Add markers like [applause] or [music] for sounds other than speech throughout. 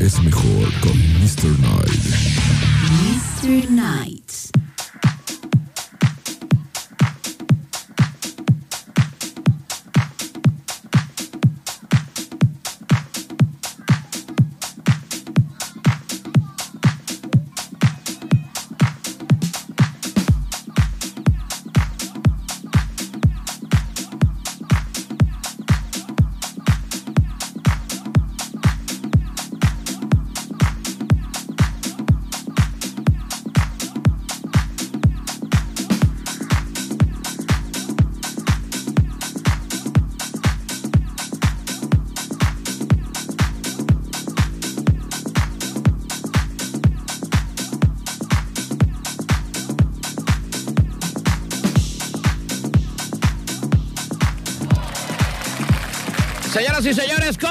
es mejor con Mr. Night. Mr. Night.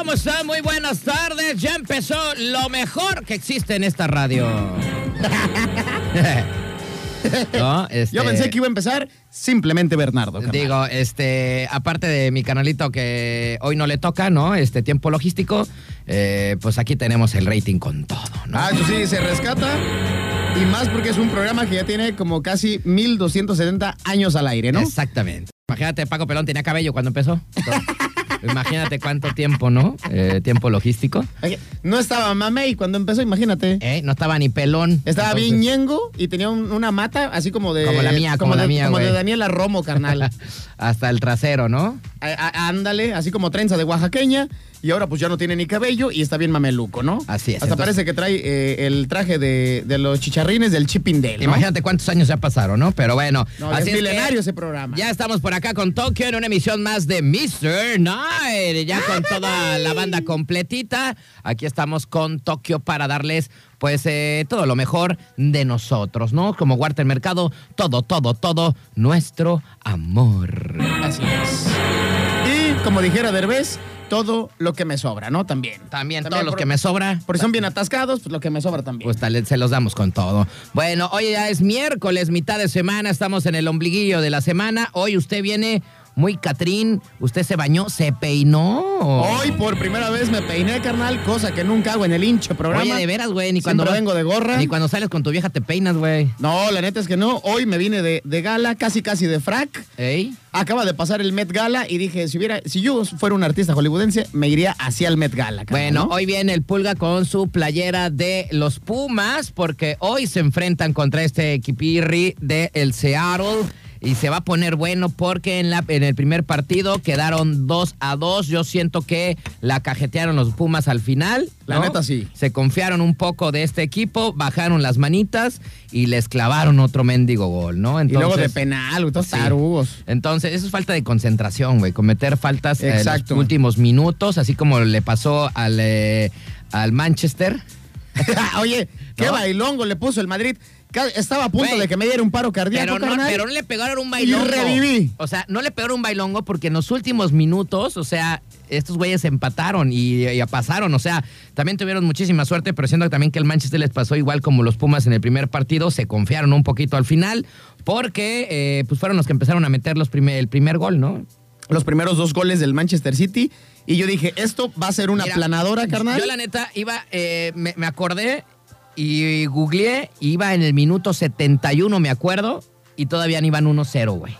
¿Cómo están? Muy buenas tardes. Ya empezó lo mejor que existe en esta radio. [laughs] ¿No? Este, Yo pensé que iba a empezar simplemente Bernardo. carnal. Digo, este, aparte de mi canalito que hoy no le toca, ¿no? Este tiempo logístico, eh, pues aquí tenemos el rating con todo, ¿no? Ah, eso sí, se rescata. Y más porque es un programa que ya tiene como casi 1270 años al aire, ¿no? Exactamente. Imagínate, Paco Pelón tenía cabello cuando empezó. [laughs] Imagínate cuánto tiempo, ¿no? Eh, tiempo logístico. No estaba mamey cuando empezó, imagínate. Eh, No estaba ni pelón. Estaba Entonces- bien ñengo y tenía un- una mata así como de. Como la mía, como la de, mía, Como de. Daniela Romo, carnal. [laughs] Hasta el trasero, ¿no? A- a- ándale, así como trenza de oaxaqueña. Y ahora pues ya no tiene ni cabello y está bien mameluco, ¿no? Así es, Hasta entonces- parece que trae eh, el traje de, de los chicharrines del Chippindale, ¿no? Imagínate cuántos años ya pasaron, ¿no? Pero bueno. No, es así es que milenario ese programa. Ya estamos por acá con Tokio en una emisión más de Mr. Night. Ya con toda la banda completita. Aquí estamos con Tokio para darles, pues, eh, todo lo mejor de nosotros, ¿no? Como Walter Mercado, todo, todo, todo nuestro amor. Así es. Y como dijera Derbez, todo lo que me sobra, ¿no? También. También, todos los por- que me sobra. Porque son bien atascados, pues lo que me sobra también. Pues tal, se los damos con todo. Bueno, hoy ya es miércoles, mitad de semana, estamos en el ombliguillo de la semana. Hoy usted viene muy Catrín, usted se bañó, se peinó. Hoy por primera vez me peiné, carnal, cosa que nunca hago en el hinche programa. Oye, de veras, güey, ni Siempre cuando vengo de gorra. Ni cuando sales con tu vieja te peinas, güey. No, la neta es que no. Hoy me vine de, de gala, casi casi de frac. ¿Ey? Acaba de pasar el Met Gala y dije, si hubiera, si yo fuera un artista hollywoodense, me iría hacia el Met Gala. carnal, Bueno, ¿no? hoy viene el Pulga con su playera de los Pumas, porque hoy se enfrentan contra este equipirri de el Seattle. Y se va a poner bueno porque en, la, en el primer partido quedaron 2 a 2. Yo siento que la cajetearon los Pumas al final. La neta, sí. Se confiaron un poco de este equipo, bajaron las manitas y les clavaron otro mendigo gol, ¿no? y luego de Entonces- penal, todos Sí. tarugos. Entonces, eso es falta de concentración, güey. Cometer faltas en los últimos minutos, así como le pasó al, eh, al Manchester. [laughs] Oye, qué ¿No? bailongo le puso el Madrid. Estaba a punto de que me diera un paro cardíaco, Pero no, carnal. pero no le pegaron un bailongo. Y reviví. O sea, no le pegaron un bailongo porque en los últimos minutos, o sea, estos güeyes empataron y, y pasaron. O sea, también tuvieron muchísima suerte, pero siendo también que el Manchester les pasó igual como los Pumas en el primer partido, se confiaron un poquito al final porque eh, pues fueron los que empezaron a meter los primer, el primer gol, ¿no? Los primeros dos goles del Manchester City. Y yo dije, esto va a ser una Mira, planadora, carnal. Yo la neta iba, eh, me, me acordé y googleé, iba en el minuto 71, me acuerdo, y todavía no iban 1-0, güey.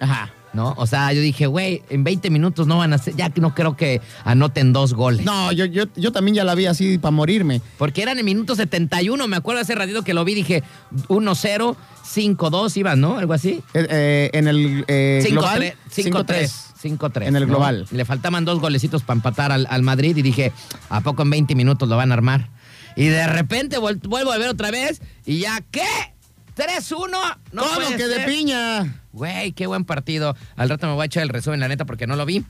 Ajá. ¿No? O sea, yo dije, güey, en 20 minutos no van a hacer, ya que no creo que anoten dos goles. No, yo, yo, yo también ya la vi así para morirme. Porque eran en minuto 71, me acuerdo hace ratito que lo vi, dije 1-0, 5-2 iban, ¿no? Algo así. Eh, eh, en el eh, global, 5-3. 5-3. En el ¿no? global. Le faltaban dos golecitos para empatar al, al Madrid y dije, ¿a poco en 20 minutos lo van a armar? Y de repente vuel- vuelvo a ver otra vez y ya, ¿qué? 3-1. No ¿Cómo que de piña? Güey, qué buen partido. Al rato me voy a echar el resumen, la neta, porque no lo vi.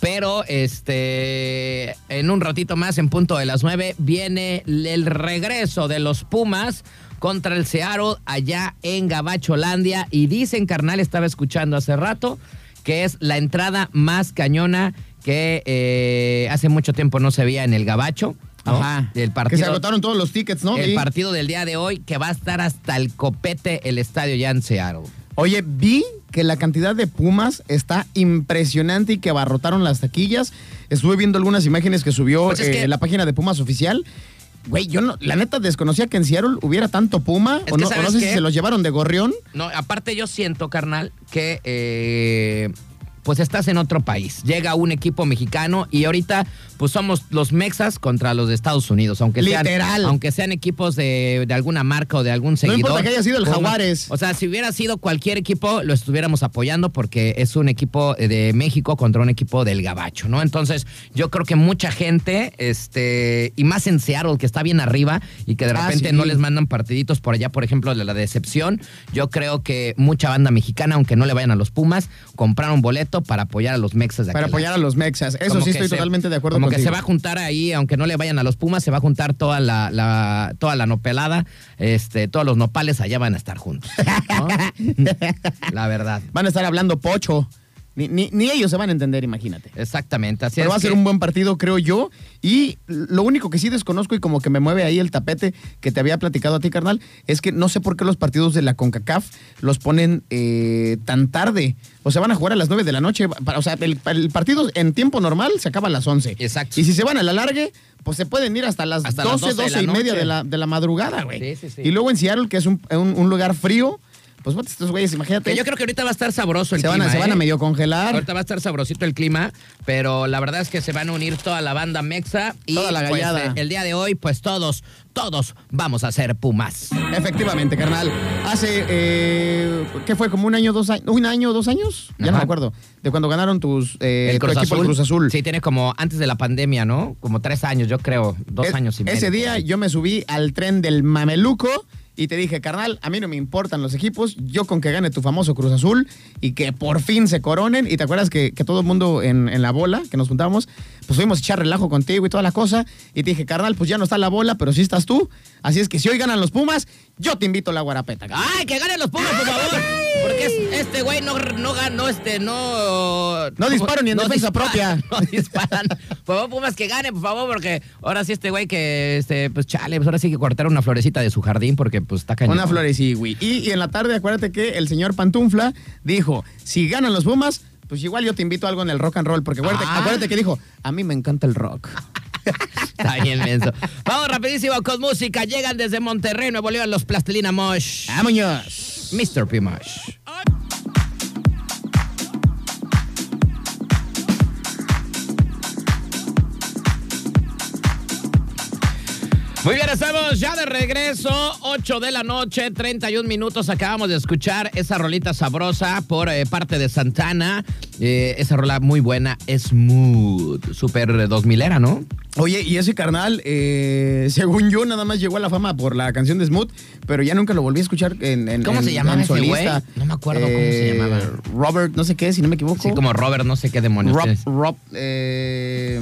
Pero este en un ratito más, en punto de las 9, viene el regreso de los Pumas contra el Seattle allá en Gabacholandia. Y dicen, carnal, estaba escuchando hace rato, que es la entrada más cañona que eh, hace mucho tiempo no se veía en el Gabacho. ¿No? Ajá. El Que partido, se agotaron todos los tickets, ¿no? el partido del día de hoy, que va a estar hasta el copete el estadio ya en Seattle. Oye, vi que la cantidad de Pumas está impresionante y que abarrotaron las taquillas. Estuve viendo algunas imágenes que subió Pues es eh, que- la página de Pumas oficial. Güey, yo no, la neta desconocía que en Seattle hubiera tanto Puma. O que no, o no ¿sabes sé qué? si se los llevaron de gorrión. No, aparte yo siento, carnal, que eh, pues estás en otro país. Llega un equipo mexicano y ahorita pues somos los mexas contra los de Estados Unidos, aunque sean, Literal. aunque sean equipos de, de alguna marca o de algún seguidor. importa que haya sido el Jaguares. O sea, si hubiera sido cualquier equipo, lo estuviéramos apoyando porque es un equipo de México contra un equipo del Gabacho, ¿no? Entonces, yo creo que mucha gente, este, y más en Seattle, que está bien arriba y que de Ah, repente sí. no les mandan partiditos por allá, por ejemplo, de la decepción, yo creo que mucha banda mexicana, aunque no le vayan a los Pumas, compraron para apoyar a los mexas de Para apoyar a los Mexas. Eso como sí estoy se- totalmente de acuerdo Como contigo. que se va a juntar ahí, aunque no le vayan a los Pumas, se va a juntar toda la, la- toda la nopelada, este, todos los nopales allá van a estar juntos. [laughs] ¿no? [laughs] la verdad. Van a estar hablando pocho. Ni, ni- ni ellos se van a entender, imagínate. Exactamente. Así Pero es va a ser que- un buen partido, creo yo. Y lo único que sí desconozco y como que me mueve ahí el tapete que te había platicado a ti, carnal, es que no sé por qué los partidos de la CONCACAF los ponen eh, tan tarde. O sea, van a jugar a las 9 de la noche. Para- O sea, el, el partido en tiempo normal se acaba a las 11. Exacto. Y si se van a la largue, pues se pueden ir hasta las Hasta las 12, 12 de 12, la y media de la, de la madrugada, güey. Sí, sí, sí. Y luego en Seattle, que es un, un- un lugar frío, pues bueno, estos güeyes, imagínate. que yo creo que ahorita va a estar sabroso el se van, clima. se van ¿eh? a medio congelar. Ahorita va a estar sabrosito el clima, pero la verdad es que se van a unir toda la banda mexa y Toda la pues, gallada. eh, el día de hoy, pues todos, todos vamos a ser Pumas. Efectivamente, carnal. Hace, eh, ¿qué fue? ¿Como un año, dos años? ¿Un año, dos años? Ya no me acuerdo. De cuando ganaron tus, eh, el tu Cruz equipo, Azul. el Cruz Azul. Sí, tiene como antes de la pandemia, ¿no? Como tres años, yo creo. Dos Es- años y medio. Ese día yo me subí al tren del mameluco y te dije, carnal, a mí no me importan los equipos, yo con que gane tu famoso Cruz Azul y que por fin se coronen. Y te acuerdas que, que todo el mundo en, en la bola, que nos juntábamos, pues fuimos a echar relajo contigo y toda la cosa. Y te dije, carnal, pues ya no está la bola, pero sí estás tú. Así es que si hoy ganan los Pumas, yo te invito a la guarapeta. ¡Ay, que ganen los Pumas, por favor! Porque es- este güey no, no ganó, este, no... No disparan ni en defensa propia. [laughs] No disparan. Por favor, Pumas, que ganen, por favor, porque ahora sí este güey que, este, pues chale, pues ahora sí que cortaron una florecita de su jardín porque pues está cañón. Una florecilla, güey. Y, y en la tarde, acuérdate que el señor Pantufla dijo, si ganan los Pumas, pues igual yo te invito a algo en el rock and roll, porque acuérdate, Ah. acuérdate que dijo, a mí me encanta el rock. [laughs] [laughs] Está bien menso. Vamos rapidísimo con música. Llegan desde Monterrey, Nuevo León, los Plastilina Mosh. ¡Vámonos! Mr. P. Mosh. Muy bien, estamos ya de regreso, 8 de la noche, 31 minutos. Acabamos de escuchar esa rolita sabrosa por eh, parte de Santana. Eh, esa rola muy buena, Smooth, super 2000 era, ¿no? Oye, y ese carnal, eh, según yo, nada más llegó a la fama por la canción de Smooth, pero ya nunca lo volví a escuchar en, en ¿Cómo en- se llamaba en ese güey? No me acuerdo cómo se llamaba. Robert, no sé qué, si no me equivoco. Sí, como Robert, no sé qué demonios. Rob. Rob, eh,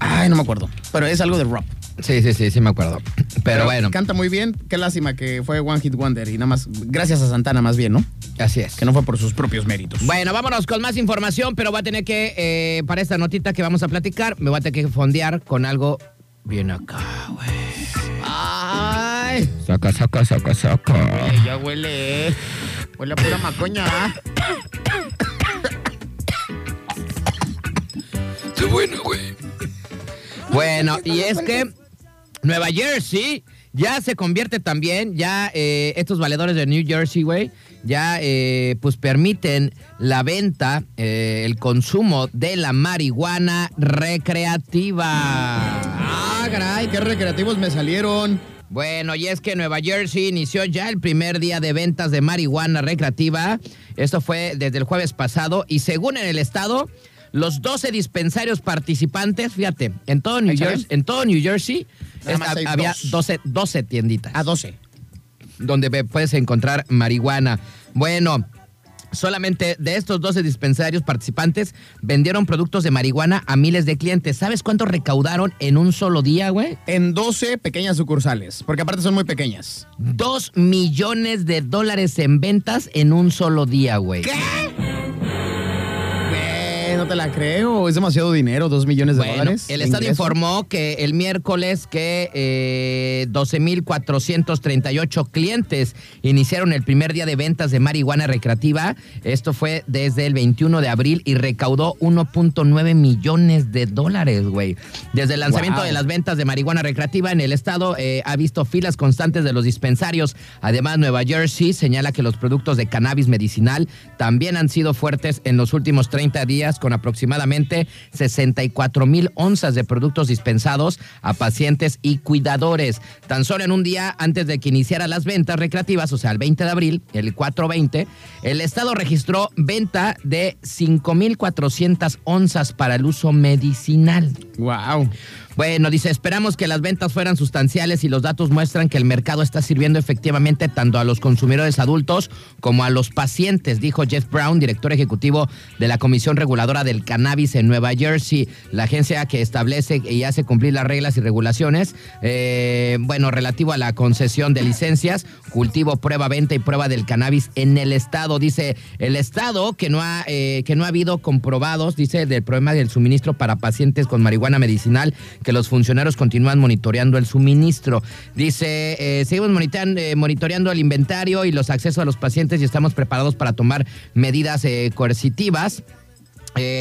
ay, no me acuerdo, pero es algo de Rob. Sí, sí, sí, sí me acuerdo. Pero, bueno, Canta muy bien, qué lástima que fue One Hit Wonder y nada más, gracias a Santana más bien, ¿no? así es. Que no fue por sus propios méritos. Bueno, vámonos con más información, pero voy a tener que, eh, para esta notita que vamos a platicar, me voy a tener que fondear con algo bien acá, güey. Ay, Saca, saca, saca, saca. oye, ya huele, huele a pura macoña. Qué bueno, güey. Bueno, y es que Nueva Jersey ya se convierte también, ya eh, estos valedores de New Jersey, güey, ya eh, pues permiten la venta, eh, el consumo de la marihuana recreativa. Ah, caray, qué recreativos me salieron. Bueno, y es que Nueva Jersey inició ya el primer día de ventas de marihuana recreativa. Esto fue desde el jueves pasado y según en el estado, los 12 dispensarios participantes, fíjate, en todo New. Jersey, en todo New Jersey había dos. 12, 12 tienditas A 12. donde puedes encontrar marihuana. Bueno, solamente de estos 12 dispensarios participantes vendieron productos de marihuana a miles de clientes. ¿Sabes cuánto recaudaron en un solo día, güey? En 12 pequeñas sucursales, porque aparte son muy pequeñas. Dos millones de dólares en ventas en un solo día, güey. Ay, no te la creo. Es demasiado dinero, dos millones de Bueno, dólares. el Estado ingreso. informó que el miércoles que eh, 12.438 clientes iniciaron el primer día de ventas de marihuana recreativa. Esto fue desde el 21 de abril y recaudó 1.9 millones de dólares, güey. Desde el lanzamiento Wow. de las ventas de marihuana recreativa en el estado eh, ha visto filas constantes de los dispensarios. Además, Nueva Jersey señala que los productos de cannabis medicinal también han sido fuertes en los últimos 30 días con aproximadamente 64 mil onzas de productos dispensados a pacientes y cuidadores. Tan solo en un día antes de que iniciara las ventas recreativas, o sea, el 20 de abril, el 420, el estado registró venta de 5.400 onzas para el uso medicinal. Wow. Bueno, dice, esperamos que las ventas fueran sustanciales y los datos muestran que el mercado está sirviendo efectivamente tanto a los consumidores adultos como a los pacientes, dijo Jeff Brown, director ejecutivo de la Comisión Reguladora del Cannabis en Nueva Jersey, la agencia que establece y hace cumplir las reglas y regulaciones, eh, bueno, relativo a la concesión de licencias, cultivo, prueba, venta y prueba del cannabis en el estado. Dice, el estado que no ha, eh, que no ha habido comprobados, dice, del problema del suministro para pacientes con marihuana medicinal, que los funcionarios continúan monitoreando el suministro. Dice, eh, seguimos monitoreando, eh, monitoreando el inventario y los accesos a los pacientes y estamos preparados para tomar medidas eh, coercitivas.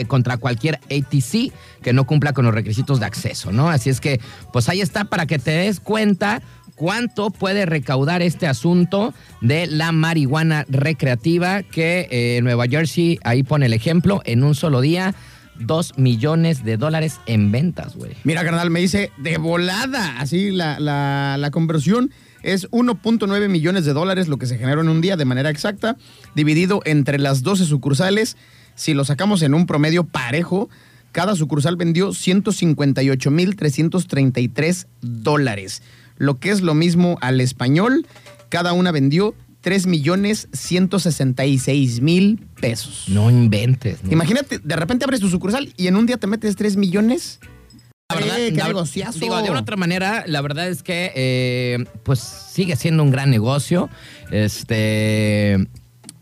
contra cualquier ATC que no cumpla con los requisitos de acceso, ¿no? Así es que, pues ahí está para que te des cuenta cuánto puede recaudar este asunto de la marihuana recreativa que Nueva Jersey, ahí pone el ejemplo, en un solo día, dos millones de dólares en ventas, güey. Mira, carnal, me dice de volada. Así la, la, la conversión es 1.9 millones de dólares lo que se generó en un día de manera exacta, dividido entre las 12 sucursales. Si lo sacamos en un promedio parejo, cada sucursal vendió 158.333 dólares. Lo que es lo mismo al español, cada una vendió 3 millones 166 mil pesos. No inventes. ¿no? Imagínate, de repente abres tu sucursal y en un día te metes 3 millones. La verdad, Eh, qué la- negociazo. digo, de una otra manera, la verdad es que eh, pues sigue siendo un gran negocio. Este.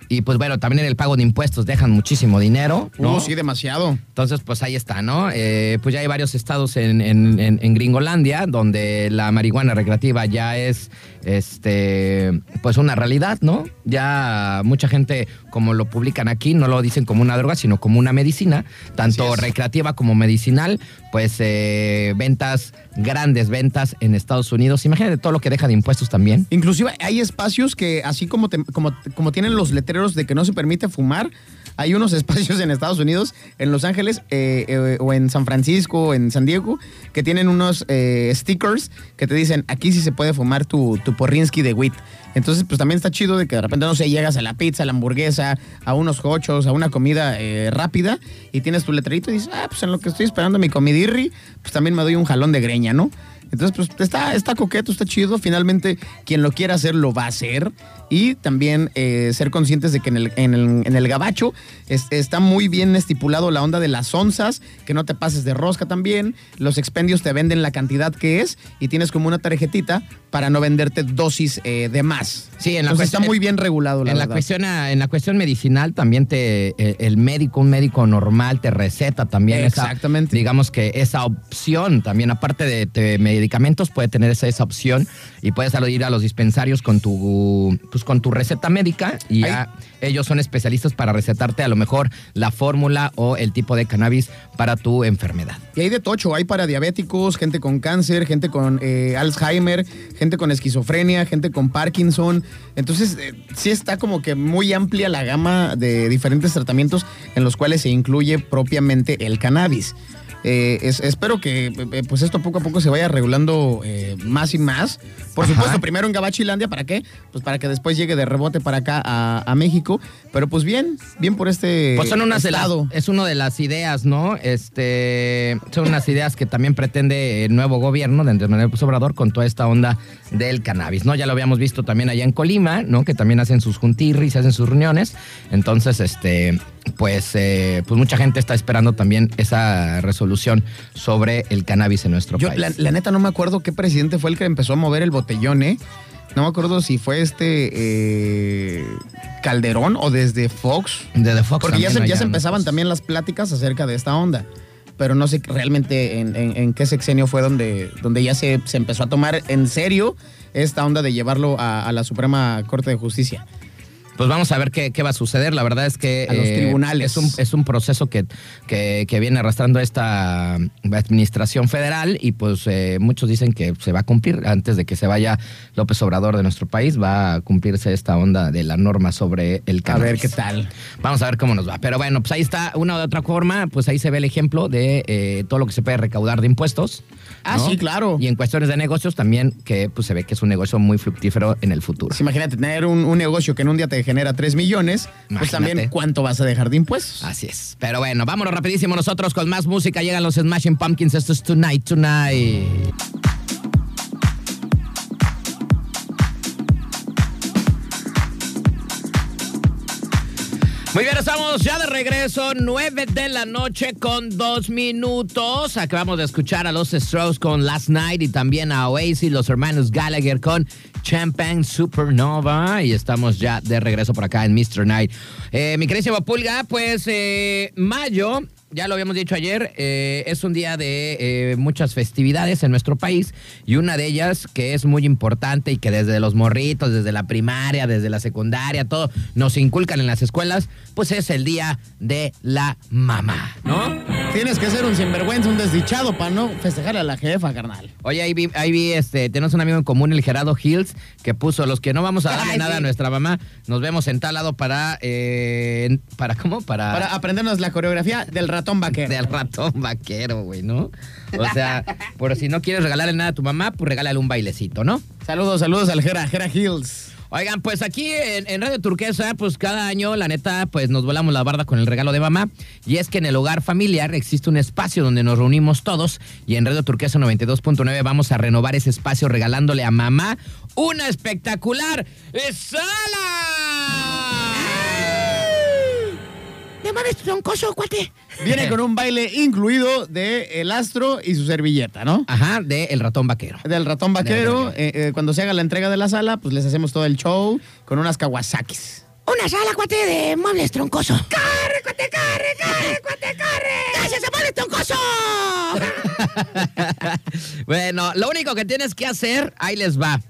Y pues bueno, también en el pago de impuestos dejan muchísimo dinero. ¿no? Uh, sí, demasiado. Entonces, pues ahí está, ¿no? Eh, pues ya hay varios estados en, en- en- en Gringolandia donde la marihuana recreativa ya es, este, pues una realidad, ¿no? Ya mucha gente, como lo publican aquí, no lo dicen como una droga, sino como una medicina, tanto recreativa como medicinal, pues eh, ventas, grandes ventas en Estados Unidos. Imagínate todo lo que deja de impuestos también. Inclusive hay espacios que, así como, te- como, como tienen los letreros de que no se permite fumar, hay unos [laughs] espacios en Estados Unidos, en Los Ángeles eh, eh, o en San Francisco, o en San Diego, que tienen unos eh, stickers que te dicen, aquí sí se puede fumar tu, tu porrinsky de wheat. Entonces, pues también está chido de que de repente, no sé, llegas a la pizza, a la hamburguesa, a unos hochos, a una comida eh, rápida y tienes tu letrerito y dices, ah, pues en lo que estoy esperando mi comidirri, pues también me doy un jalón de greña, ¿no? Entonces, pues está, está coqueto, está chido. Finalmente, quien lo quiera hacer, lo va a hacer. Y también eh, ser conscientes de que en el, en el, en el gabacho es- está muy bien estipulado la onda de las onzas, que no te pases de rosca también. Los expendios te venden la cantidad que es y tienes como una tarjetita para no venderte dosis eh, de más. Sí, en la Entonces, cuestión- está muy bien regulado, la en la cuestión ah, en la cuestión medicinal también te eh, el médico un médico normal te receta también esa- Exactamente. digamos que esa opción también aparte de, de medicamentos puede tener esa, esa opción y puedes ir a los dispensarios con tu pues con tu receta médica y ya ellos son especialistas para recetarte a lo mejor la fórmula o el tipo de cannabis para tu enfermedad. Y hay de tocho, hay para diabéticos, gente con cáncer, gente con eh, Alzheimer, gente con esquizofrenia, gente con Parkinson. Entonces, eh, sí está como que muy amplia la gama de diferentes tratamientos en los cuales se incluye propiamente el cannabis. Eh, es- espero que eh, pues esto poco a poco se vaya regulando eh, más y más. Por Ajá. supuesto, primero en Gabachilandia, ¿para qué? Pues para que después llegue de rebote para acá a, a México. Pero pues bien, bien por este Pues son unas estado. es una de las ideas, ¿no? Este, son unas ideas que también pretende el nuevo gobierno de Andrés Manuel Obrador con toda esta onda del cannabis, ¿no? Ya lo habíamos visto también allá en Colima, ¿no? Que también hacen sus juntirris, hacen sus reuniones. Entonces, este, pues, eh, pues mucha gente está esperando también esa resolución sobre el cannabis en nuestro Yo, país. la, la neta, no me acuerdo qué presidente fue el que empezó a mover el botellón, ¿eh? No me acuerdo si fue este eh, Calderón o desde Fox. de The Fox Porque ya se, ya se empezaban ¿no? también las pláticas acerca de esta onda. Pero no sé realmente en, en- en qué sexenio fue donde, donde ya se, se empezó a tomar en serio esta onda de llevarlo a, a la Suprema Corte de Justicia. Pues vamos a ver qué, qué va a suceder. La verdad es que A los tribunales. Es un, es un proceso que, que, que viene arrastrando esta administración federal y pues eh, muchos dicen que se va a cumplir antes de que se vaya López Obrador de nuestro país. Va a cumplirse esta onda de la norma sobre el A cannabis. ver qué tal. Vamos a ver cómo nos va. Pero bueno, pues ahí está una de otra forma, pues ahí se ve el ejemplo de eh, todo lo que se puede recaudar de impuestos. Ah, ¿no? sí, claro. Y en cuestiones de negocios también, que pues se ve que es un negocio muy fructífero en el futuro. Pues imagínate tener un, un negocio que en un día te genera 3 millones, pues también cuánto vas a dejar de impuestos. Así es. Pero bueno, vámonos rapidísimo nosotros con más música. Llegan los Smashing Pumpkins. Esto es Tonight, Tonight. Muy bien, estamos ya de regreso, 9 de la noche con dos minutos. Acabamos de escuchar a los Strokes con Last Night y también a Oasis, los hermanos Gallagher con Champagne Supernova. Y estamos ya de regreso por acá en Mr. Night. Eh, mi querísimo Pulga, pues eh, mayo, ya lo habíamos dicho ayer, eh, es un día de eh, muchas festividades en nuestro país y una de ellas que es muy importante y que desde los morritos, desde la primaria, desde la secundaria, todo nos inculcan en las escuelas, pues es el día de la mamá, ¿no? Tienes que ser un sinvergüenza, un desdichado para no festejarle a la jefa, carnal. Oye, ahí vi, ahí vi, este, tenemos un amigo en común, el Gerardo Hills, que puso los que no vamos a darle Ay, nada sí. a nuestra mamá, nos vemos en tal lado para, eh, para ¿cómo? Para, Para aprendernos la coreografía del ratón vaquero. del ratón vaquero, güey, ¿no? O sea, por si no quieres regalarle nada a tu mamá, pues regálale un bailecito, ¿no? Saludos, saludos al Jera, Jera Hills. Oigan, pues aquí en, en Radio Turquesa, pues cada año, la neta, pues nos volamos la barda con el regalo de mamá. Y es que en el hogar familiar existe un espacio donde nos reunimos todos. Y en Radio Turquesa 92.9 vamos a renovar ese espacio regalándole a mamá una espectacular sala. ¡De mames, troncoso, cuate! Viene con un baile incluido de El Astro y su servilleta, ¿no? Ajá, de El Ratón Vaquero. Del ratón vaquero. Eh, eh, cuando se haga la entrega de la sala, pues les hacemos todo el show con unas Kawasakis. Una sala, cuate, de muebles troncoso. ¡Corre, cuate, corre, corre, cuate, corre! ¡Gracias a muebles troncoso! [laughs] bueno, lo único que tienes que hacer, ahí les va.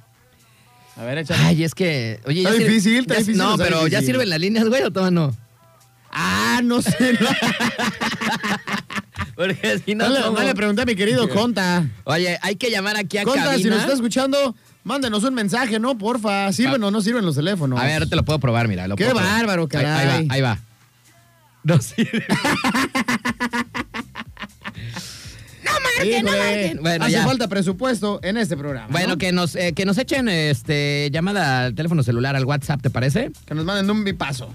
A ver, échale. Ay, es que. Oye, Está ya sirve- difícil, está ya- difícil, No, pero ya sirven las líneas, güey, o todavía no. Ah, no sé. [laughs] Porque si no. no le, ¿cómo? no le pregunté a mi querido Conta. Oye, hay que llamar aquí a Conta, si nos está escuchando, mándenos un mensaje, ¿no? Porfa. ¿Sirven o no sirven los teléfonos? A ver, ahorita lo puedo probar, mira. lo Qué puedo probar. bárbaro, Ahí- Ahí, caray. va, ahí va. No sirve. [laughs] Híjole, Bueno, hace ya. falta presupuesto en este programa. Bueno, ¿no? que nos, eh, que nos echen este, llamada al teléfono celular, al WhatsApp, ¿te parece? que nos manden un bipazo.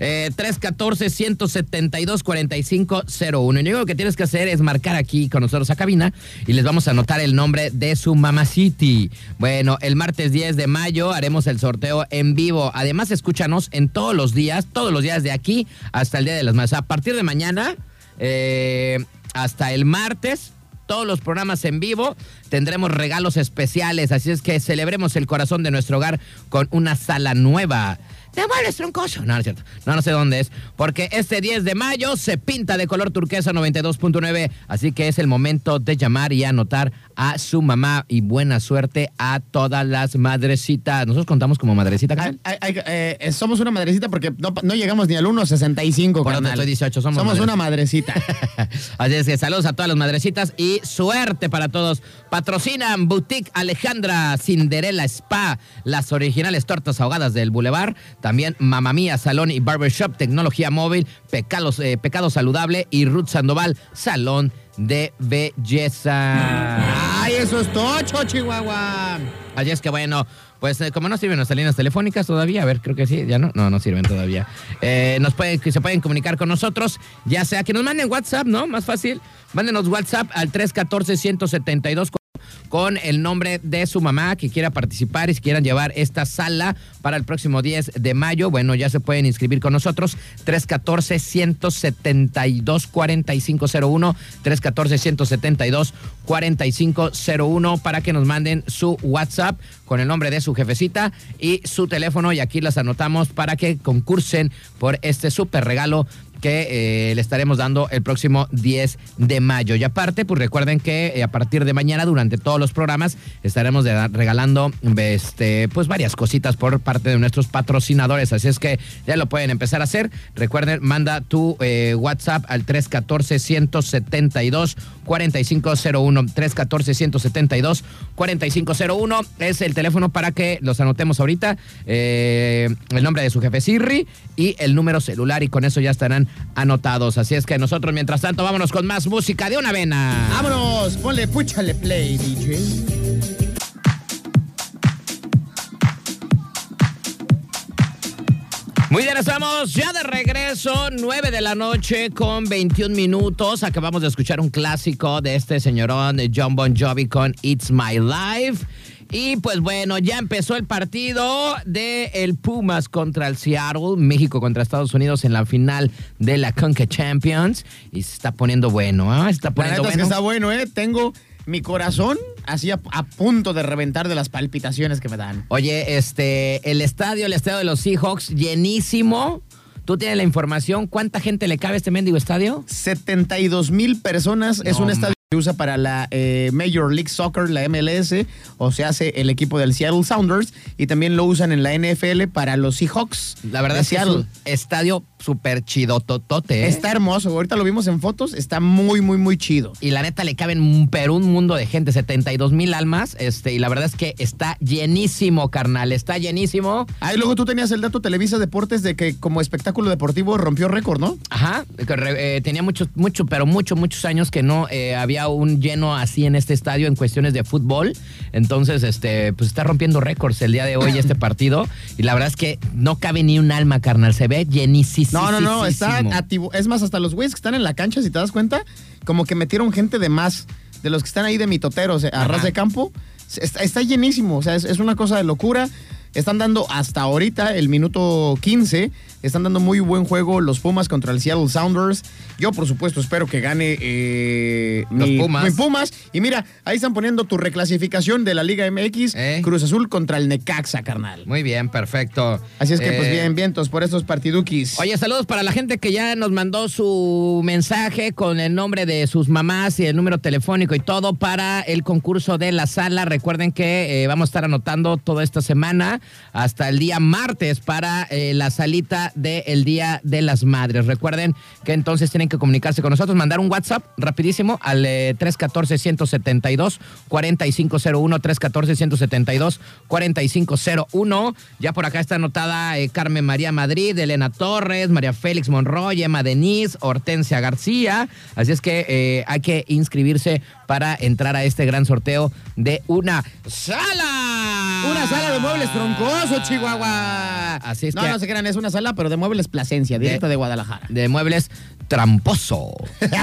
Eh, 314-172-4501. Y lo único que tienes que hacer es marcar aquí con nosotros a cabina y les vamos a anotar el nombre de su mamacity. Bueno, el martes 10 de mayo haremos el sorteo en vivo. Además, escúchanos en todos los días, todos los días de aquí hasta el Día de las Madres. A partir de mañana eh, hasta el martes. Todos los programas en vivo tendremos regalos especiales, así es que celebremos el corazón de nuestro hogar con una sala nueva. De muebles troncoso. No, no es cierto. No, no sé dónde es. Porque este 10 de mayo se pinta de color turquesa 92.9. Así que es el momento de llamar y anotar a su mamá. Y buena suerte a todas las madrecitas. Nosotros contamos como madrecita, Ay, ay, eh, somos una madrecita porque no, no llegamos ni al 1.65, Por carnal. estoy 18, somos madres. una madrecita. [laughs] Así es que saludos a todas las madrecitas y suerte para todos. Patrocinan Boutique Alejandra Cinderella Spa, las originales tortas ahogadas del Boulevard. También Mamá Mía Salón y Barbershop, tecnología móvil, pecados, eh, pecado saludable y Ruth Sandoval, Salón de Belleza. Ay, eso es tocho, Chihuahua. Así es que bueno, pues eh, como no sirven nuestras líneas telefónicas todavía, a ver, creo que sí, ya no, no, no sirven todavía. Eh, nos pueden, se pueden comunicar con nosotros, ya sea que nos manden WhatsApp, ¿no? Más fácil, mándenos WhatsApp al 314-172. Con el nombre de su mamá que quiera participar y si quieran llevar esta sala para el próximo 10 de mayo, bueno, ya se pueden inscribir con nosotros. 314-172-4501, 314-172-4501 para que nos manden su WhatsApp con el nombre de su jefecita y su teléfono. Y aquí las anotamos para que concursen por este súper regalo que eh, le estaremos dando el próximo 10 de mayo. Y aparte, pues recuerden que eh, a partir de mañana, durante todos los programas, estaremos regalando este, pues varias cositas por parte de nuestros patrocinadores. Así es que ya lo pueden empezar a hacer. Recuerden, manda tu eh, WhatsApp al 314-172-4501. 314-172-4501 es el teléfono para que los anotemos ahorita. El nombre de su jefe Sirri y el número celular y con eso ya estarán anotados. Así es que nosotros, mientras tanto, vámonos con más música de una vena. Vámonos, ponle, púchale play, DJ. Muy bien, estamos ya de regreso, 9 de la noche con 21 minutos. Acabamos de escuchar un clásico de este señorón John Bon Jovi con It's My Life. Y pues bueno, ya empezó el partido de el Pumas contra el Seattle, México contra Estados Unidos en la final de la Conca Champions. Y se está poniendo bueno, ¿ah? Se está La poniendo neta es que bueno. está bueno, ¿eh? Tengo mi corazón así a, a punto de reventar de las palpitaciones que me dan. Oye, este, el estadio, el estadio de los Seahawks, llenísimo. ¿Tú tienes la información? ¿Cuánta gente le cabe a este mendigo estadio? 72 mil personas. es un estadio se usa para la eh, Major League Soccer, la MLS, o se hace el equipo del Seattle Sounders, y también lo usan en la NFL para los Seahawks. La verdad de es que es Seattle. un estadio súper chido, totote. ¿eh? Está hermoso. Ahorita lo vimos en fotos. Está muy, muy, muy chido. Y la neta le caben un, pero un mundo de gente, 72 mil almas. Este, y la verdad es que está llenísimo, carnal. Está llenísimo. Ahí luego tú tenías el dato Televisa Deportes de que como espectáculo deportivo rompió récord, ¿no? Ajá. eh, tenía mucho, mucho, pero mucho, muchos años que no eh, había un lleno así en este estadio en cuestiones de fútbol. Entonces, este, pues está rompiendo récords el día de hoy este partido. Y la verdad es que no cabe ni un alma, carnal. Se ve llenísimo. No, no, no, está activo. Es más, hasta los güeyes que están en la cancha, si te das cuenta, como que metieron gente de más, de los que están ahí de mitoteros, a Ajá. ras de campo. Está, está llenísimo, o sea, es, es una cosa de locura. Están dando hasta ahorita, el minuto 15, están dando muy buen juego los Pumas contra el Seattle Sounders. Yo, por supuesto, espero que gane eh, Los mi- Pumas. mi Pumas. Y mira, ahí están poniendo tu reclasificación de la Liga MX, Eh. Cruz Azul contra el Necaxa, carnal. Muy bien, perfecto. Así es que, pues Eh, bien, vientos por estos partidukis. Oye, saludos para la gente que ya nos mandó su mensaje con el nombre de sus mamás y el número telefónico y todo para el concurso de la sala. Recuerden que vamos a estar anotando toda esta semana hasta el día martes para la salita del Día de las Madres. Recuerden que entonces tienen que comunicarse con nosotros, mandar un WhatsApp rapidísimo al eh, 314-172-4501, 314-172-4501. Ya por acá está anotada eh, Carmen María Madrid, Elena Torres, María Félix Monroy, Emma Denise, Hortensia García. Así es que eh, hay que inscribirse para entrar a este gran sorteo de una sala. Una sala de muebles troncoso, Chihuahua. Así es no, que- no se crean, es una sala, pero de muebles Plasencia, directa de, Guadalajara. de muebles tramposo,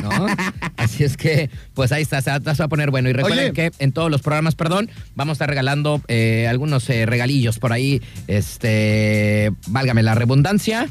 ¿no? [laughs] Así es que, pues ahí está, se va, se va a poner bueno. Y recuerden Oye. que en todos los programas, perdón, vamos a estar regalando eh, algunos eh, regalillos por ahí, este, válgame la redundancia,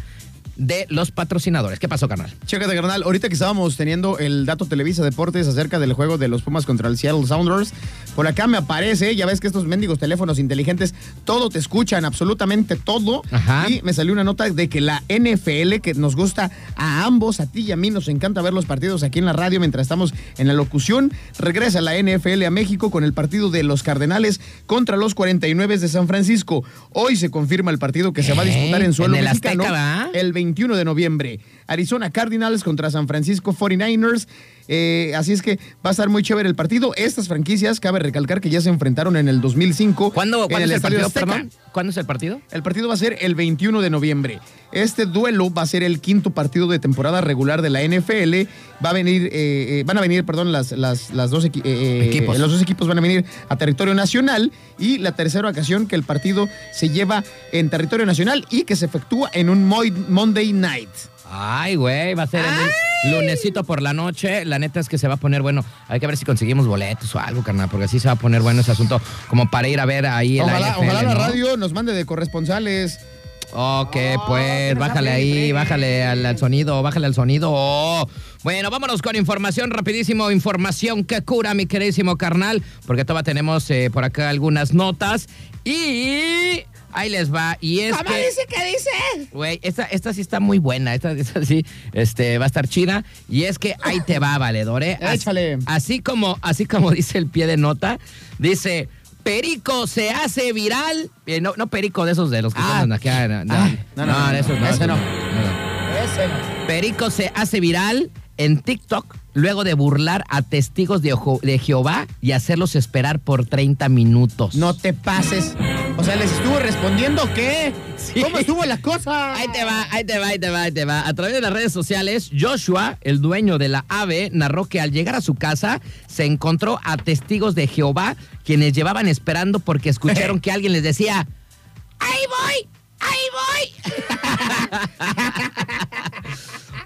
de los patrocinadores. ¿Qué pasó, carnal? Chécate, carnal. Ahorita que estábamos teniendo el dato Televisa Deportes acerca del juego de los Pumas contra el Seattle Sounders, por acá me aparece, ya ves que estos mendigos teléfonos inteligentes, todo te escuchan, absolutamente todo. Ajá. Y me salió una nota de que la NFL, que nos gusta a ambos, a ti y a mí, nos encanta ver los partidos aquí en la radio mientras estamos en la locución, regresa la NFL a México con el partido de los Cardenales contra los 49 de San Francisco. Hoy se confirma el partido que se va a disputar en suelo ¿En el mexicano Azteca, el 21 de noviembre. Arizona Cardinals contra San Francisco 49ers. Eh, así es que va a estar muy chévere el partido. Estas franquicias, cabe recalcar que ya se enfrentaron en el 2005. ¿Cuándo, en ¿cuándo es el partido, Azteca. perdón? ¿Cuándo es el partido? El partido va a ser el 21 de noviembre. Este duelo va a ser el quinto partido de temporada regular de la NFL. Va a venir, eh, eh, van a venir, perdón, las, las, las dos eh, eh, Equipos. los dos equipos van a venir a territorio nacional y la tercera ocasión que el partido se lleva en territorio nacional y que se efectúa en un Monday Night. Ay, güey, va a ser el lunesito por la noche. La neta es que se va a poner bueno. Hay que ver si conseguimos boletos o algo, carnal, porque así se va a poner bueno ese asunto, como para ir a ver ahí el Ojalá, NFL, ojalá la ¿no? radio nos mande de corresponsales. Ok, Oh, pues bájale ahí, bájale al, al sonido, bájale al sonido. Oh. Bueno, vámonos con información rapidísimo, información que cura, mi queridísimo carnal, porque todavía tenemos eh, por acá algunas notas y ahí les va. Y es ¿Cómo que, dice que dice? güey, esta, esta sí está muy buena, esta, esta sí este, va a estar chida. Y es que ahí te va, valedor, ¿eh? Así- Échale. Así como, así como [laughs] dice el pie de nota, dice... Perico se hace viral. Eh, no, no perico de esos de los que Ah. acá. No, no, Ah, no, no, no, de esos no. ese no. no. Ese no. Perico se hace viral en TikTok luego de burlar a testigos de, Ojo- de Jehová y hacerlos esperar por 30 minutos. No te pases. O sea, ¿les estuvo respondiendo qué? Sí. ¿Cómo estuvo la cosa? Ahí te va, ahí te va, ahí te va, ahí te va. A través de las redes sociales, Joshua, el dueño de la ave, narró que al llegar a su casa se encontró a testigos de Jehová quienes llevaban esperando porque escucharon [laughs] que alguien les decía, ¡Ahí voy! ¡Ahí voy! [laughs]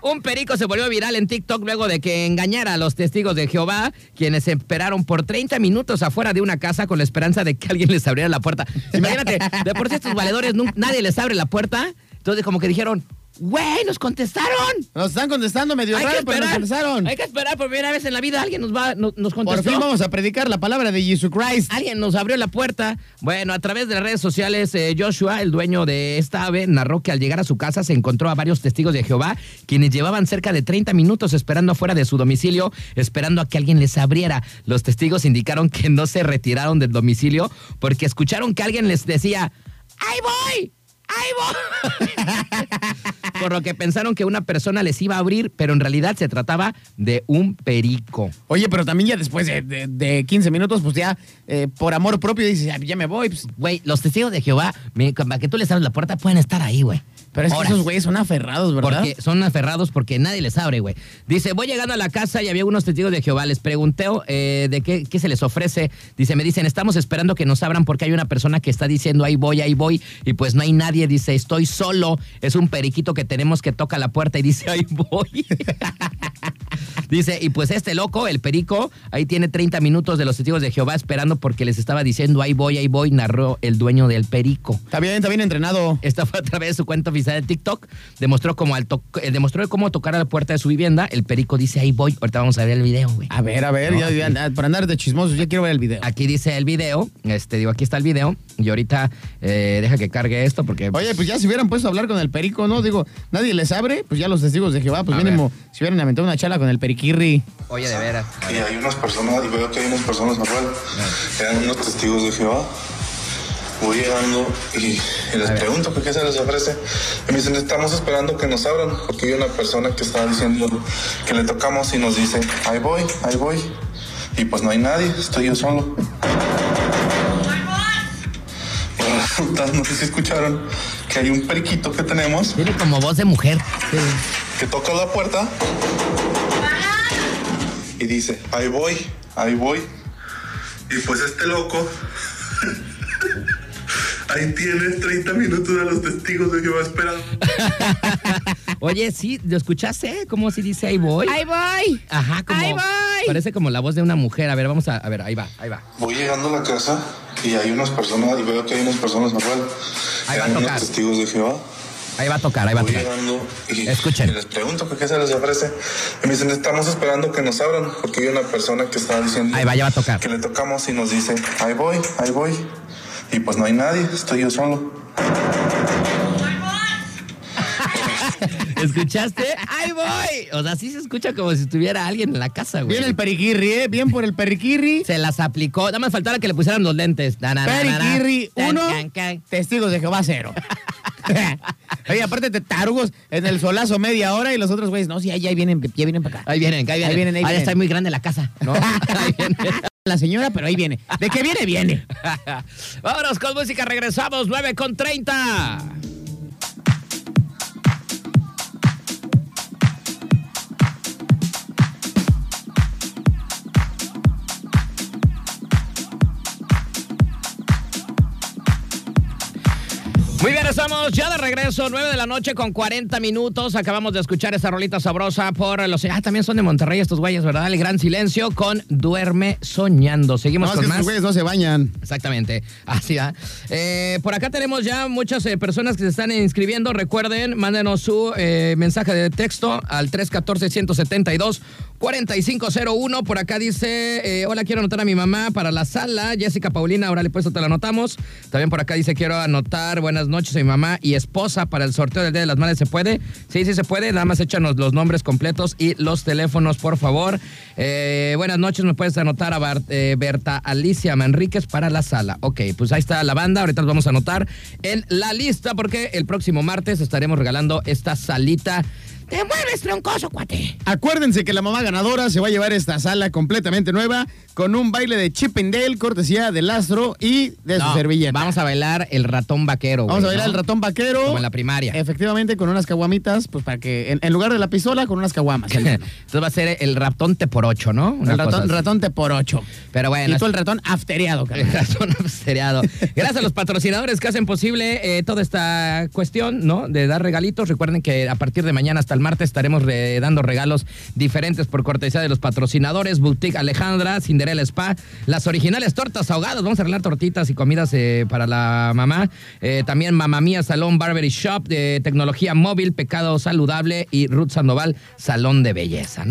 Un perico se volvió viral en TikTok luego de que engañara a los testigos de Jehová, quienes esperaron por 30 minutos afuera de una casa con la esperanza de que alguien les abriera la puerta. Imagínate, de por sí estos valedores nadie les abre la puerta, entonces como que dijeron, güey, nos contestaron. Nos están contestando medio Hay que raro, pero nos esperar, contestaron. hay que esperar por primera vez en la vida, alguien nos va, nos, nos Por contestó. fin vamos a predicar la palabra de Jesucristo. Alguien nos abrió la puerta. Bueno, a través de las redes sociales, eh, Joshua, el dueño de esta ave, narró que al llegar a su casa se encontró a varios testigos de Jehová, quienes llevaban cerca de 30 minutos esperando afuera de su domicilio, esperando a que alguien les abriera. Los testigos indicaron que no se retiraron del domicilio porque escucharon que alguien les decía, ¡Ahí voy! ¡Ahí voy! [laughs] Por lo que pensaron que una persona les iba a abrir, pero en realidad se trataba de un perico. Oye, pero también ya después de, de- de 15 minutos, pues ya eh, por amor propio dices, ya, ya me voy. pues. Güey, los testigos de Jehová, para que tú les abras la puerta, pueden estar ahí, güey. Pero es que Horas. esos güeyes son aferrados, ¿verdad? Porque son aferrados porque nadie les abre, güey. Dice, voy llegando a la casa y había unos testigos de Jehová. Les pregunté eh, de qué, qué se les ofrece. Dice, me dicen, estamos esperando que nos abran porque hay una persona que está diciendo, ahí voy, ahí voy. Y pues no hay nadie. Dice, estoy solo. Es un periquito que tenemos que toca la puerta y dice, ahí voy. [laughs] Dice, y pues este loco, el perico, ahí tiene 30 minutos de los testigos de Jehová esperando porque les estaba diciendo, ahí voy, ahí voy, narró el dueño del perico. Está bien, está bien entrenado. Esta fue a través de su cuenta oficial de TikTok. Demostró cómo, al eh, demostró cómo tocar a la puerta de su vivienda. El perico dice, ahí voy. Ahorita vamos a ver el video, güey. A ver, a ver, No, ya, ya, ya, para andar de chismosos, ya quiero ver el video. Aquí dice el video. Este, digo, aquí está el video. Y ahorita eh, deja que cargue esto porque... Oye, pues ya si hubieran puesto a hablar con el perico, ¿no? Digo, nadie les abre, pues ya los testigos de Jehová, pues A mínimo, si hubieran aventado una chala con el periquirri. Oye, de veras. Y hay unas personas, y veo que hay unas personas afuera, eran unos testigos de Jehová. Voy llegando y, y les pregunto que qué se les ofrece. Y me dicen, estamos esperando que nos abran, porque hay una persona que está diciendo que le tocamos y nos dice, ahí voy, ahí voy. Y pues no hay nadie, estoy yo solo. No sé si escucharon, que hay un periquito que tenemos Tiene como voz de mujer. que toca la puerta y dice, ahí voy, ahí voy. Y pues este loco, [laughs] ahí tiene 30 minutos a los testigos de Jehová esperando. [laughs] Oye, sí, ¿lo escuchaste? ¿Cómo si dice ahí voy? Ahí voy. Ajá, como... Ahí voy. Parece como la voz de una mujer. A ver, vamos a... A ver, ahí va, ahí va. Voy llegando a la casa y hay unas personas, y veo que hay unas personas afuera. Ahí va a unos tocar. testigos de Jehová. Ahí va a tocar, ahí va a tocar. llegando y, Escuchen. y les pregunto que qué se les ofrece. Y me dicen, estamos esperando que nos abran, porque hay una persona que está diciendo Ahí va, ya va a tocar. que le tocamos y nos dice, ahí voy, ahí voy. Y pues no hay nadie, estoy yo solo. ¿Escuchaste? [laughs] ¡Ahí voy! O sea, sí se escucha como si estuviera alguien en la casa, güey. Bien el periquirri, ¿eh? Bien por el periquirri. Se las aplicó. Nada más faltara que le pusieran los lentes. Na, na. Periquirri, Can, uno. can, can. Testigos de Jehová, cero. [laughs] Oye, aparte te tarugos en el solazo media hora y los otros güeyes, no, sí, ya vienen, ya vienen para acá. Ahí vienen, ahí vienen. Ahí vienen, ahí Ah, vienen. está muy grande la casa, [laughs] ¿no? Ahí. La señora, pero ahí viene. De que viene, viene. Vámonos con música, regresamos 9 con 30. Estamos ya de regreso, 9 de la noche con 40 minutos. Acabamos de escuchar esta rolita sabrosa por los... Ah, también son de Monterrey estos güeyes, ¿verdad? El gran silencio con Duerme Soñando. Seguimos No, es con que más. estos güeyes no se bañan. Exactamente, [laughs] así va. Eh, por acá tenemos ya muchas eh, personas que se están inscribiendo. Recuerden, mándenos su eh, mensaje de texto al 314-172-4501. Por acá dice, eh, hola, quiero anotar a mi mamá para la sala. Jessica Paulina, ahora le puesto te la anotamos. También por acá dice, quiero anotar buenas noches mi mamá y esposa para el sorteo del Día de las Madres. ¿Se puede? Sí, sí se puede. Nada más échanos los nombres completos y los teléfonos, por favor. Eh, buenas noches, me puedes anotar a eh, Berta Alicia Manríquez para la sala. Ok, pues ahí está la banda. Ahorita los vamos a anotar en la lista porque el próximo martes estaremos regalando esta salita de muebles troncoso, cuate. Acuérdense que la mamá ganadora se va a llevar esta sala completamente nueva con un baile de Chip and Dale, cortesía del astro y de su servilleta. Vamos a bailar el ratón vaquero. Vamos a bailar ¿no? el ratón vaquero. Como en la primaria. Efectivamente, con unas caguamitas, pues para que, en, en lugar de la pistola, con unas caguamas. el, [laughs] Entonces va a ser el ratón te por ocho, ¿no? Una el ratón, ratón te por ocho. Pero bueno, y tú el ratón afteriado, [laughs] El carnal. ratón seriado. [laughs] Gracias a los patrocinadores que hacen posible eh, toda esta cuestión, ¿no? De dar regalitos. Recuerden que a partir de mañana hasta el martes estaremos re- dando regalos diferentes por cortesía de los patrocinadores. Boutique Alejandra, Cinderella Spa, las originales tortas ahogadas. Vamos a arreglar tortitas y comidas eh, para la mamá. Eh, también Mamá Mía Salón Barbery Shop, de tecnología móvil, pecado saludable y Ruth Sandoval, Salón de Belleza.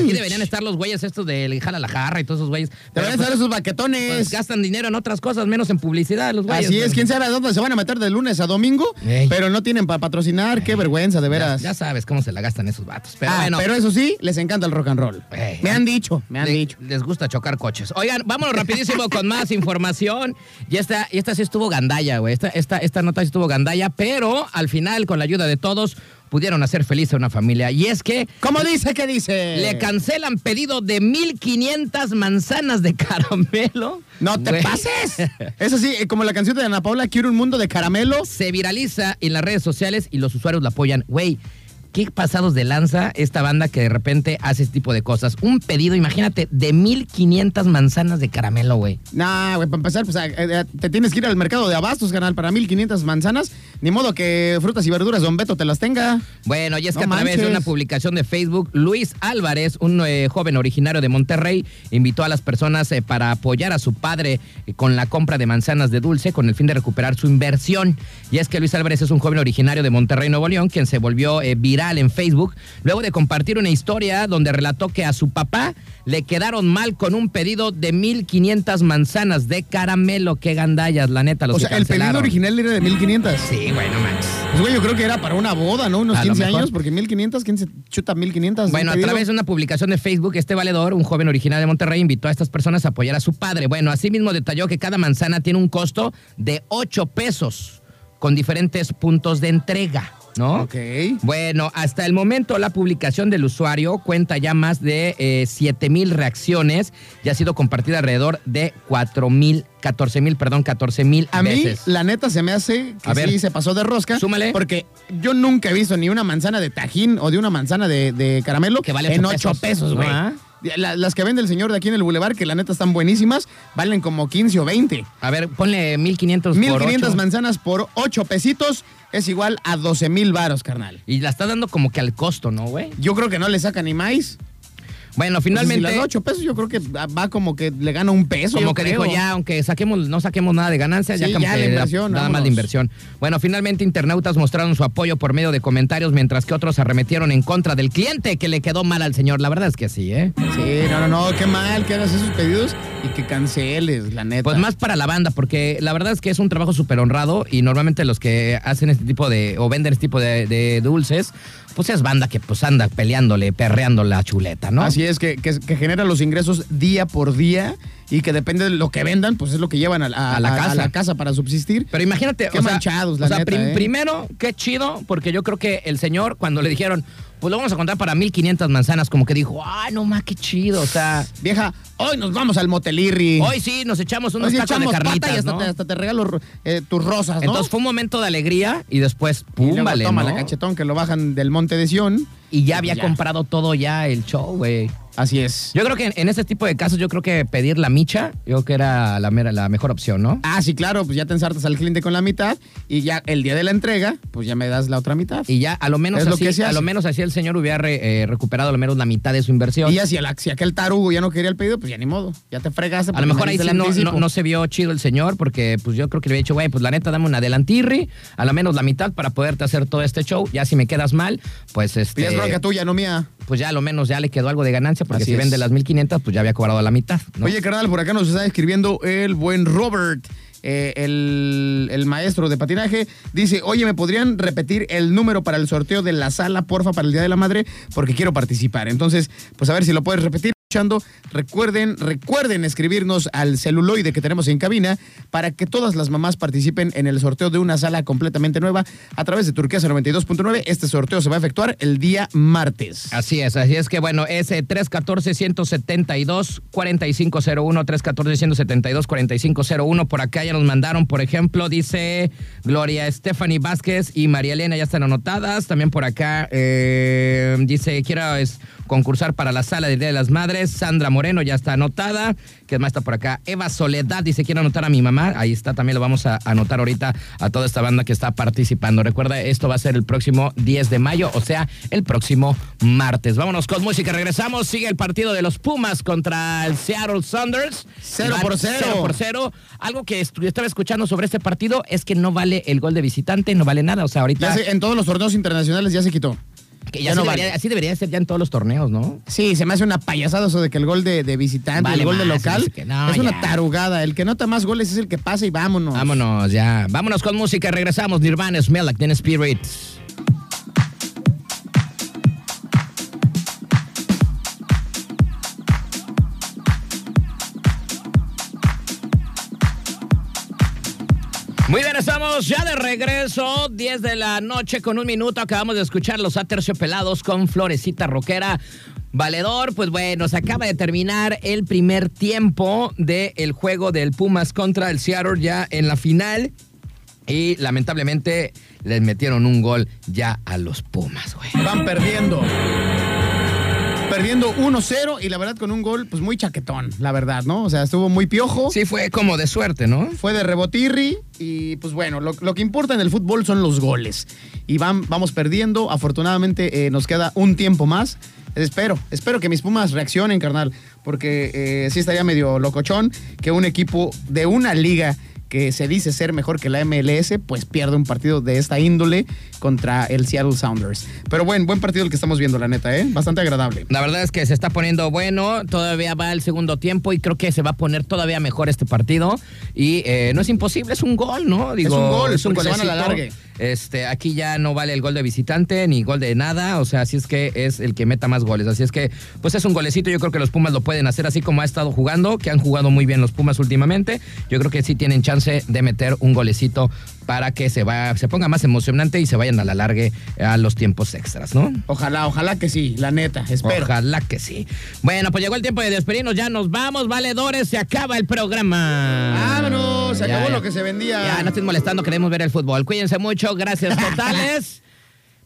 Aquí deberían estar los güeyes estos del Jala la Jarra y todos esos güeyes. Van a pues, esos baquetones. pues, gastan dinero en otras cosas, menos en publicidad, los güeyes. Así es, quién sabe a dónde se van a meter de lunes a domingo, Ey. pero no tienen para patrocinar, qué vergüenza, de Ya, veras. ya sabes cómo se la gastan esos vatos. Pero Ah, bueno, pero eso sí, les encanta el rock and roll. Ey. me han dicho, me han le- dicho. les gusta chocar coches. Oigan, vámonos rapidísimo con más [laughs] información. Y esta, y esta sí estuvo gandalla, güey. Esta, esta, esta nota sí estuvo gandalla, pero al final, con la ayuda de todos, pudieron hacer feliz a una familia. Y es que ¿Cómo dice? ¿Qué dice? le cancelan pedido de 1500 manzanas de caramelo. No te Güey. pases. [laughs] Eso sí, eh, como la canción de Ana Paula, quiero un mundo de caramelo. se viraliza en las redes sociales y los usuarios la apoyan. Güey, qué pasados de lanza esta banda que de repente hace este tipo de cosas. Un pedido, imagínate, de 1500 manzanas de caramelo, güey. Nah, güey, para empezar, pues eh, eh, te tienes que ir al mercado de abastos, canal, para 1500 manzanas. Ni modo que frutas y verduras Don Beto te las tenga. Bueno, y es que No a través de una publicación de Facebook, Luis Álvarez, un eh, joven originario de Monterrey, invitó a las personas eh, para apoyar a su padre eh, con la compra de manzanas de dulce con el fin de recuperar su inversión. Y es que Luis Álvarez es un joven originario de Monterrey, Nuevo León, quien se volvió viral en Facebook luego de compartir una historia donde relató que a su papá le quedaron mal con un pedido de 1500 manzanas de caramelo. Qué gandallas, la neta, los o que sea, el pedido original era de 1500. Sí, güey, no manches. Pues, güey, yo creo que era para una boda, ¿no? Unos A lo 15 mejor. años, porque 1500, ¿quién se chuta 1500? de Bueno, a través de una publicación de Facebook, este valedor, un joven original de Monterrey, invitó a estas personas a apoyar a su padre. Bueno, asimismo detalló que cada manzana tiene un costo de 8 pesos con diferentes puntos de entrega, ¿no? Ok. Bueno, hasta el momento la publicación del usuario cuenta ya más de eh, 7 mil reacciones y ha sido compartida alrededor de 4 mil, 14 mil, perdón, 14 mil A mí, veces. la neta, se me hace que A ver. sí se pasó de rosca. Súmale. Porque yo nunca he visto ni una manzana de tajín o de una manzana de, de caramelo Que vale en ocho 8 pesos, pesos, güey. Las que vende el señor de aquí en el bulevar, que la neta están buenísimas, valen como 15 o 20. A ver, ponle 1500 por 1500 ocho. manzanas por 8 pesitos es igual a 12 mil varos, carnal. Y la está dando como que al costo, ¿no, güey? Yo creo que no le saca ni más. Bueno, Finalmente. finalmente... si da 8 pesos, yo creo que va como que le gana un peso. Como que creo. dijo, ya, aunque saquemos, no saquemos nada de ganancias, ya Sí, ya que la inversión, nada más vámonos. de inversión. Bueno, finalmente internautas mostraron su apoyo por medio de comentarios, mientras que otros arremetieron en contra del cliente que le quedó mal al señor. La verdad es que sí, ¿eh? Sí, no, no, no, qué mal que hagas esos pedidos y que canceles, la neta. Pues más para la banda, porque la verdad es que es un trabajo súper honrado y normalmente los que hacen este tipo de, o venden este tipo de, de dulces, pues es banda que pues anda peleándole, perreando la chuleta, ¿no? Así es, que, que, que genera los ingresos día por día y que depende de lo que vendan, pues es lo que llevan a, a- A la a casa. casa para subsistir. Pero imagínate, Qué o sea, manchados, la o sea, neta, prim- ¿eh? primero, qué chido, porque yo creo que el señor, cuando le dijeron, pues lo vamos a contar para 1500 manzanas, como que dijo, ay, no más, qué chido, o sea, Vieja, hoy nos vamos al motelirri. hoy sí nos echamos unos Hoy de pata carnitas, y hasta, ¿no? te, hasta te regalo eh, tus rosas, ¿no? Entonces fue un momento de alegría y después, y pum, luego vale, toma ¿no? la cachetón que lo bajan del monte de Sion. Y ya había Ya. comprado todo ya el show, güey. Así es. Yo creo que en, en este tipo de casos, yo creo que pedir la micha, yo creo que era la, mera- la mejor opción, ¿no? Ah, sí, claro, pues ya te ensartas al cliente con la mitad y ya el día de la entrega, pues ya me das la otra mitad. Y ya a lo menos Es lo así, que se a lo menos así el señor hubiera re- eh, recuperado a lo menos la mitad de su inversión. Y ya si, el- si aquel tarugo ya no quería el pedido, pues ya ni modo. Ya te fregaste. A lo mejor me ahí sí no, no, no se vio chido el señor, porque pues yo creo que le había dicho, güey, pues la neta, dame un adelantirri, a lo menos la mitad para poderte hacer todo este show. Ya si me quedas mal, pues este. Y es bronca tuya, no mía. Pues ya a lo menos ya le quedó algo de ganancia, porque Así si es. vende las 1500, pues ya había cobrado la mitad. ¿no? Oye, carnal, por acá nos está escribiendo el buen Robert, eh, el, el maestro de patinaje. Dice, oye, ¿me podrían repetir el número para el sorteo de la sala, porfa, para el Día de la Madre? Porque quiero participar. Entonces, pues a ver si lo puedes repetir. Recuerden, recuerden escribirnos al celuloide que tenemos en cabina para que todas las mamás participen en el sorteo de una sala completamente nueva a través de Turquesa 92.9. Este sorteo se va a efectuar el día martes. Así es, así es que bueno, es eh, 314-172-4501, 314-172-4501. Por acá ya nos mandaron, por ejemplo, dice Gloria Stephanie Vázquez y María Elena ya están anotadas. También por acá eh, dice, quiero es, concursar para la sala del Día de las Madres. Sandra Moreno ya está anotada. ¿Qué más está por acá? Eva Soledad dice, quiero anotar a mi mamá. Ahí está, también lo vamos a anotar ahorita a toda esta banda que está participando. Recuerda, esto va a ser el próximo 10 de mayo, o sea, el próximo martes. Vámonos con música, regresamos. Sigue el partido de los Pumas contra el Seattle. Cero Van por cero. Cero por cero. Algo que estaba escuchando sobre este partido es que no vale el gol de visitante, no vale nada. O sea, ahorita... Se- en todos los torneos internacionales ya se quitó. Que ya ya sí no debería- vale. así debería ser ya en todos los torneos, ¿no? Sí, se me hace una payasada eso de que el gol de, de visitante, Vale el gol de local, que no, es una tarugada. El que nota más goles es el que pasa y vámonos. Vámonos ya. Vámonos con música. Regresamos. Nirvana, Smell Like Teen Spirit. Ya de regreso, 10 de la noche con un minuto. Acabamos de escuchar los aterciopelados con Florecita Roquera. Valedor, pues bueno, se acaba de terminar el primer tiempo del juego del Pumas contra el Seattle ya en la final. Y lamentablemente les metieron un gol ya a los Pumas, güey. Van perdiendo. Perdiendo 1-0 y la verdad con un gol pues muy chaquetón, la verdad, ¿no? O sea, estuvo muy piojo. Sí, fue como de suerte, ¿no? Fue de rebotirri y pues bueno, lo, lo que importa en el fútbol son los goles. Y van, vamos perdiendo, afortunadamente eh, nos queda un tiempo más. Espero, espero que mis Pumas reaccionen, carnal, porque eh, sí estaría medio locochón que un equipo de una liga que se dice ser mejor que la MLS, pues pierde un partido de esta índole contra el Seattle Sounders. Pero bueno, buen partido el que estamos viendo, la neta, ¿eh? Bastante agradable. La verdad es que se está poniendo bueno, todavía va el segundo tiempo y creo que se va a poner todavía mejor este partido. Y eh, no es imposible, es un gol, ¿no? Es un gol, porque se van a la. Este, aquí ya no vale el gol de visitante ni gol de nada, o sea, así es que es el que meta más goles. Así es que, pues es un golecito, yo creo que los Pumas lo pueden hacer así como ha estado jugando, que han jugado muy bien los Pumas últimamente. Yo creo que sí tienen chance de meter un golecito para que se, va, se ponga más emocionante y se vayan a la largue a los tiempos extras, ¿no? Ojalá, ojalá que sí, la neta, espero. Ojalá que sí. Bueno, pues llegó el tiempo de despedirnos, ya nos vamos, valedores, se acaba el programa. Vámonos, se Ya, acabó ya. lo que se vendía. Ya, no estén molestando, queremos ver el fútbol. Cuídense mucho, gracias [laughs] totales.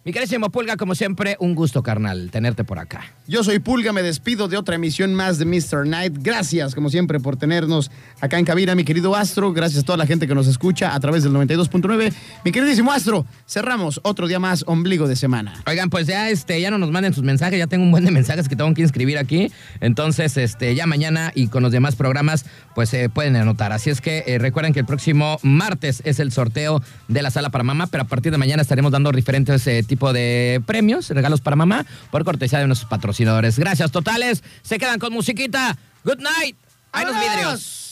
Mi querísimo Pulga, como siempre, un gusto, carnal, tenerte por acá. Yo soy Pulga, me despido de otra emisión más de Mr. Night. Gracias, como siempre, por tenernos acá en cabina, mi querido Astro. Gracias a toda la gente que nos escucha a través del 92.9. Mi queridísimo Astro, cerramos otro día más, ombligo de semana. Oigan, pues ya este, ya no nos manden sus mensajes, ya tengo un buen de mensajes que tengo que inscribir aquí. Entonces, este, ya mañana y con los demás programas, pues se pueden anotar. Así es que eh, recuerden que el próximo martes es el sorteo de la sala para mamá, pero a partir de mañana estaremos dando diferentes eh, de premios, regalos para mamá, por cortesía de nuestros patrocinadores. Gracias totales, se quedan con musiquita. Good night. Hay los vidrios.